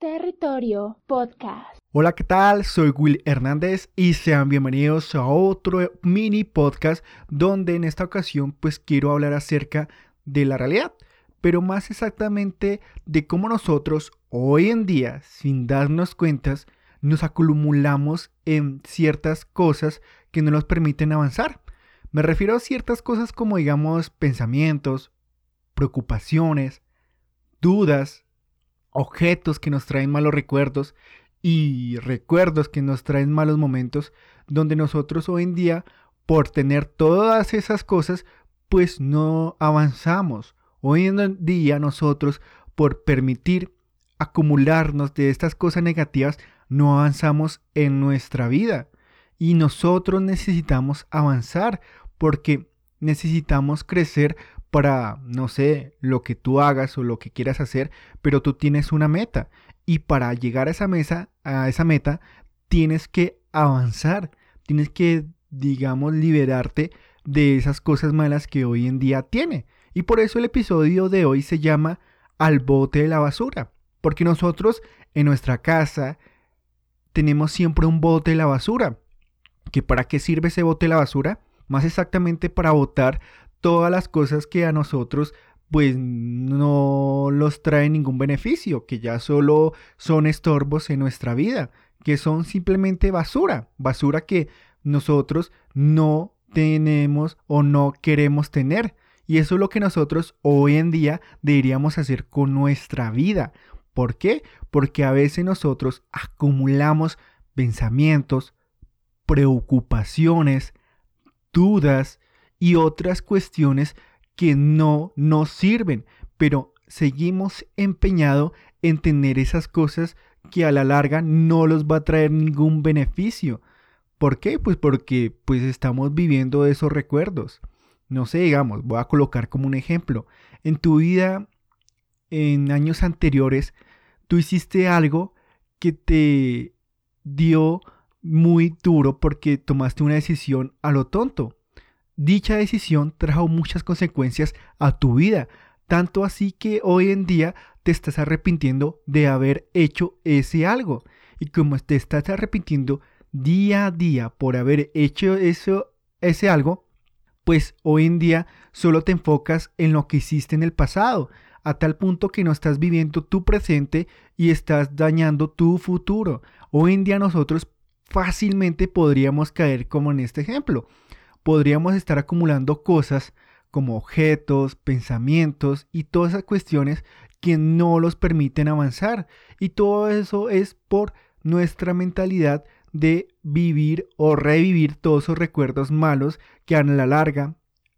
Territorio Podcast. Hola, ¿qué tal? Soy Will Hernández y sean bienvenidos a otro mini podcast donde en esta ocasión pues quiero hablar acerca de la realidad, pero más exactamente de cómo nosotros hoy en día, sin darnos cuentas, nos acumulamos en ciertas cosas que no nos permiten avanzar. Me refiero a ciertas cosas como digamos pensamientos, preocupaciones, dudas, objetos que nos traen malos recuerdos y recuerdos que nos traen malos momentos, donde nosotros hoy en día, por tener todas esas cosas, pues no avanzamos. Hoy en día nosotros, por permitir acumularnos de estas cosas negativas, no avanzamos en nuestra vida. Y nosotros necesitamos avanzar porque necesitamos crecer para, no sé, lo que tú hagas o lo que quieras hacer, pero tú tienes una meta. Y para llegar a esa mesa, a esa meta, tienes que avanzar, tienes que, digamos, liberarte de esas cosas malas que hoy en día tiene. Y por eso el episodio de hoy se llama Al bote de la basura. Porque nosotros en nuestra casa tenemos siempre un bote de la basura. ¿Que para qué sirve ese bote de la basura? Más exactamente para botar todas las cosas que a nosotros pues no los trae ningún beneficio, que ya solo son estorbos en nuestra vida, que son simplemente basura, basura que nosotros no tenemos o no queremos tener. Y eso es lo que nosotros hoy en día deberíamos hacer con nuestra vida. ¿Por qué? Porque a veces nosotros acumulamos pensamientos, preocupaciones, dudas, y otras cuestiones que no nos sirven, pero seguimos empeñados en tener esas cosas que a la larga no los va a traer ningún beneficio. ¿Por qué? Pues porque pues estamos viviendo esos recuerdos. No sé, digamos, voy a colocar como un ejemplo. En tu vida, en años anteriores, tú hiciste algo que te dio muy duro porque tomaste una decisión a lo tonto. Dicha decisión trajo muchas consecuencias a tu vida, tanto así que hoy en día te estás arrepintiendo de haber hecho ese algo. Y como te estás arrepintiendo día a día por haber hecho eso, ese algo, pues hoy en día solo te enfocas en lo que hiciste en el pasado, a tal punto que no estás viviendo tu presente y estás dañando tu futuro. Hoy en día nosotros fácilmente podríamos caer como en este ejemplo podríamos estar acumulando cosas como objetos, pensamientos y todas esas cuestiones que no los permiten avanzar. Y todo eso es por nuestra mentalidad de vivir o revivir todos esos recuerdos malos que a la larga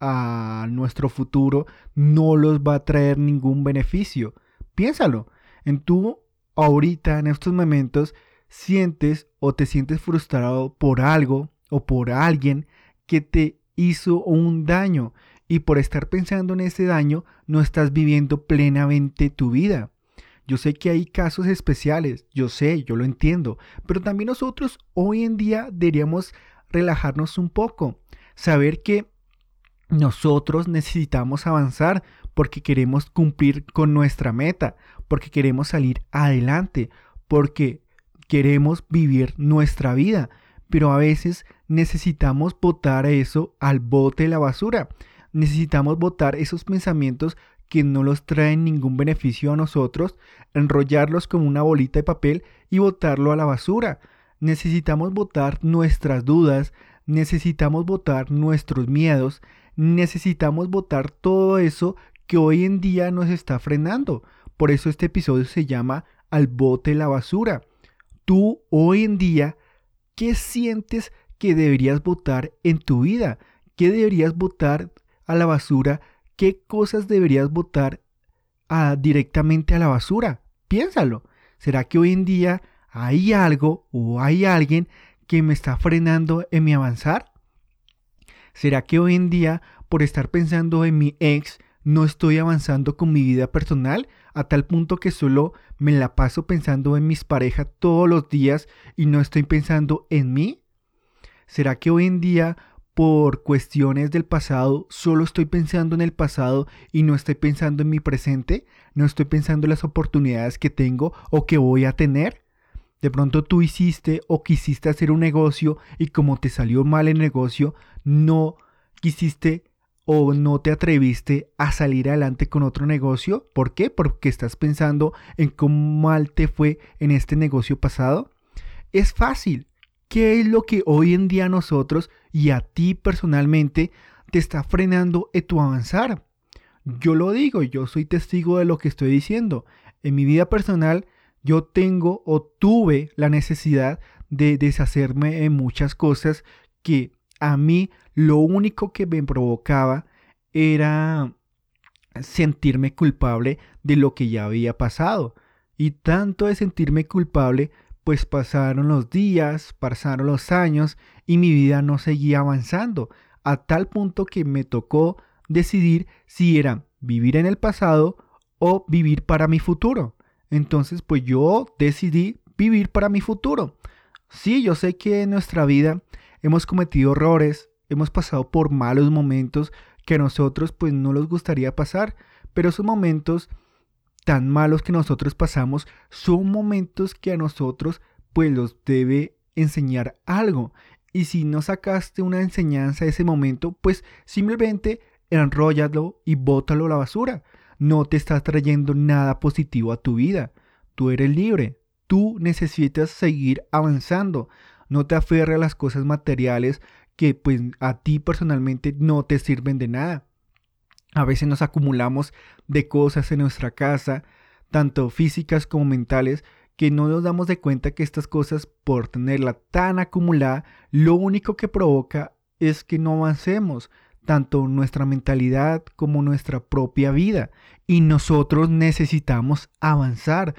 a nuestro futuro no los va a traer ningún beneficio. Piénsalo, en tú ahorita, en estos momentos, sientes o te sientes frustrado por algo o por alguien que te hizo un daño y por estar pensando en ese daño no estás viviendo plenamente tu vida. Yo sé que hay casos especiales, yo sé, yo lo entiendo, pero también nosotros hoy en día deberíamos relajarnos un poco, saber que nosotros necesitamos avanzar porque queremos cumplir con nuestra meta, porque queremos salir adelante, porque queremos vivir nuestra vida, pero a veces necesitamos botar eso al bote de la basura. Necesitamos botar esos pensamientos que no los traen ningún beneficio a nosotros, enrollarlos como una bolita de papel y botarlo a la basura. Necesitamos botar nuestras dudas, necesitamos botar nuestros miedos, necesitamos botar todo eso que hoy en día nos está frenando. Por eso este episodio se llama Al bote la basura. Tú hoy en día, ¿qué sientes que deberías votar en tu vida, qué deberías votar a la basura, qué cosas deberías votar a, directamente a la basura. Piénsalo. ¿Será que hoy en día hay algo o hay alguien que me está frenando en mi avanzar? ¿Será que hoy en día, por estar pensando en mi ex, no estoy avanzando con mi vida personal a tal punto que solo me la paso pensando en mis parejas todos los días y no estoy pensando en mí? ¿Será que hoy en día, por cuestiones del pasado, solo estoy pensando en el pasado y no estoy pensando en mi presente, no estoy pensando en las oportunidades que tengo o que voy a tener. De pronto tú hiciste o quisiste hacer un negocio y como te salió mal el negocio, no quisiste o no te atreviste a salir adelante con otro negocio. ¿Por qué? Porque estás pensando en cómo mal te fue en este negocio pasado. Es fácil. ¿Qué es lo que hoy en día nosotros y a ti personalmente te está frenando en tu avanzar? Yo lo digo, yo soy testigo de lo que estoy diciendo. En mi vida personal yo tengo o tuve la necesidad de deshacerme de muchas cosas que a mí lo único que me provocaba era sentirme culpable de lo que ya había pasado. Y tanto de sentirme culpable, pues pasaron los días, pasaron los años y mi vida no seguía avanzando, a tal punto que me tocó decidir si era vivir en el pasado o vivir para mi futuro. Entonces, pues yo decidí vivir para mi futuro. Sí, yo sé que en nuestra vida hemos cometido errores, hemos pasado por malos momentos que a nosotros pues no nos gustaría pasar, pero esos momentos tan malos que nosotros pasamos son momentos que a nosotros pues los debe enseñar algo. Y si no sacaste una enseñanza de ese momento, pues simplemente enróllalo y bótalo a la basura. No te estás trayendo nada positivo a tu vida. Tú eres libre. Tú necesitas seguir avanzando. No te aferres a las cosas materiales que pues a ti personalmente no te sirven de nada. A veces nos acumulamos de cosas en nuestra casa, tanto físicas como mentales, que no nos damos de cuenta que estas cosas, por tenerla tan acumulada, lo único que provoca es que no avancemos, tanto nuestra mentalidad como nuestra propia vida. Y nosotros necesitamos avanzar.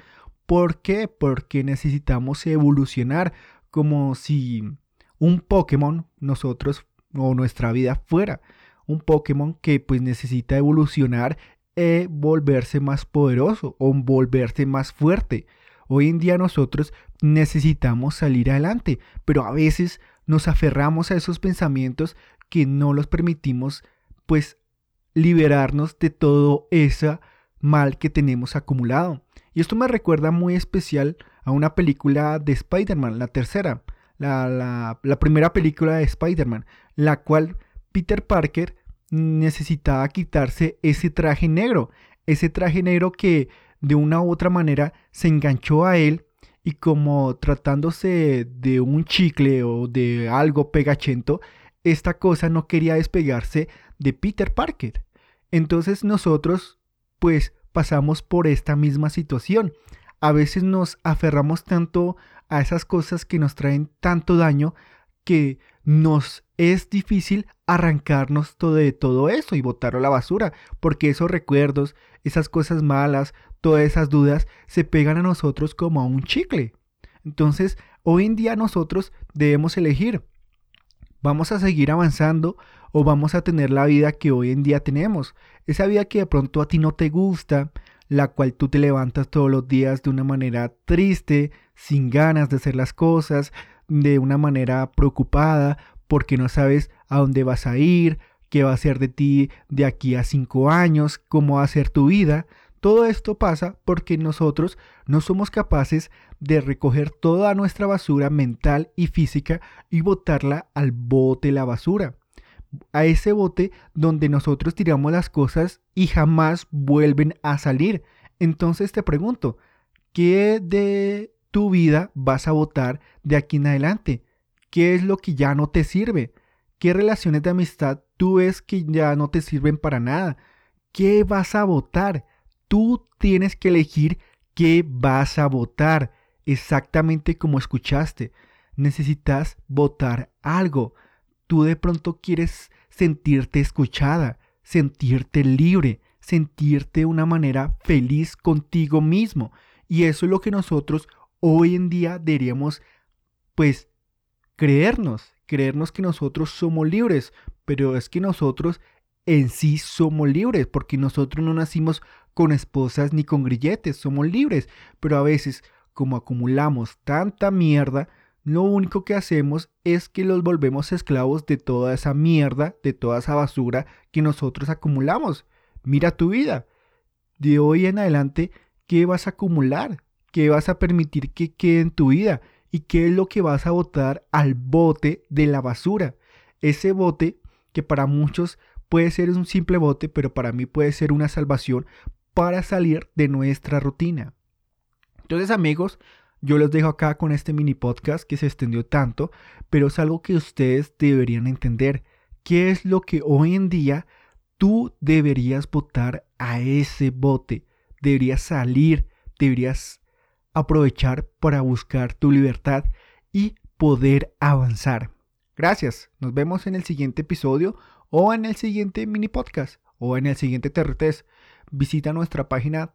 ¿Por qué? Porque necesitamos evolucionar, como si un Pokémon, nosotros o nuestra vida fuera un Pokémon que pues necesita evolucionar e volverse más poderoso o volverse más fuerte. Hoy en día nosotros necesitamos salir adelante, pero a veces nos aferramos a esos pensamientos que no los permitimos pues liberarnos de todo ese mal que tenemos acumulado. Y esto me recuerda muy especial a una película de Spider-Man, la tercera, la, primera película de Spider-Man, la cual Peter Parker necesitaba quitarse ese traje negro, ese traje negro que de una u otra manera se enganchó a él y como tratándose de un chicle o de algo pegachento, esta cosa no quería despegarse de Peter Parker. Entonces nosotros pues pasamos por esta misma situación. A veces nos aferramos tanto a esas cosas que nos traen tanto daño que nos es difícil arrancarnos todo de todo eso y botarlo a la basura, porque esos recuerdos, esas cosas malas, todas esas dudas se pegan a nosotros como a un chicle. Entonces, hoy en día nosotros debemos elegir, ¿vamos a seguir avanzando o vamos a tener la vida que hoy en día tenemos? Esa vida que de pronto a ti no te gusta, la cual tú te levantas todos los días de una manera triste, sin ganas de hacer las cosas, de una manera preocupada, porque no sabes a dónde vas a ir, qué va a ser de ti de aquí a cinco años, cómo va a ser tu vida. Todo esto pasa porque nosotros no somos capaces de recoger toda nuestra basura mental y física y botarla al bote la basura. A ese bote donde nosotros tiramos las cosas y jamás vuelven a salir. Entonces te pregunto, ¿qué de tu vida vas a votar de aquí en adelante? ¿Qué es lo que ya no te sirve? ¿Qué relaciones de amistad tú ves que ya no te sirven para nada? ¿Qué vas a votar? Tú tienes que elegir qué vas a votar, exactamente como escuchaste. Necesitas votar algo. Tú de pronto quieres sentirte escuchada, sentirte libre, sentirte de una manera feliz contigo mismo. Y eso es lo que nosotros hoy en día deberíamos, pues, creernos, creernos que nosotros somos libres, pero es que nosotros en sí somos libres, porque nosotros no nacimos con esposas ni con grilletes, somos libres, pero a veces, como acumulamos tanta mierda, lo único que hacemos es que los volvemos esclavos de toda esa mierda, de toda esa basura que nosotros acumulamos. Mira tu vida. De hoy en adelante, ¿qué vas a acumular? ¿Qué vas a permitir que quede en tu vida? ¿Y qué es lo que vas a botar al bote de la basura? Ese bote que para muchos puede ser un simple bote, pero para mí puede ser una salvación para salir de nuestra rutina. Entonces amigos, yo los dejo acá con este mini podcast que se extendió tanto, pero es algo que ustedes deberían entender. ¿Qué es lo que hoy en día tú deberías votar a ese bote? Deberías salir, deberías aprovechar para buscar tu libertad y poder avanzar. Gracias, nos vemos en el siguiente episodio o en el siguiente mini podcast o en el siguiente TRTs. Visita nuestra página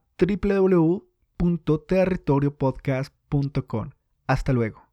www.territoriopodcast.com. Hasta luego.